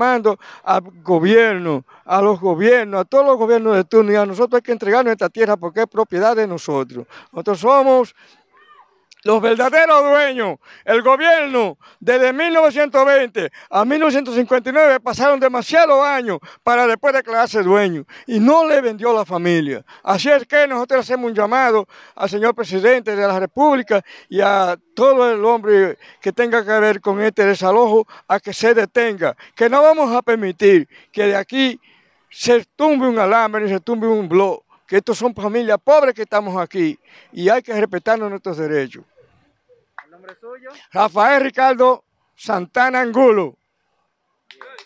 Mando al gobierno, a los gobiernos, a todos los gobiernos de turno y a nosotros hay que entregarnos esta tierra porque es propiedad de nosotros. Nosotros somos los verdaderos dueños, el gobierno, desde 1920 a 1959 pasaron demasiados años para después declararse dueño y no le vendió la familia. Así es que nosotros hacemos un llamado al señor presidente de la República y a todo el hombre que tenga que ver con este desalojo a que se detenga, que no vamos a permitir que de aquí se tumbe un alambre y se tumbe un blog que estos son familias pobres que estamos aquí y hay que respetarnos nuestros derechos. ¿El nombre suyo? Rafael Ricardo Santana Angulo.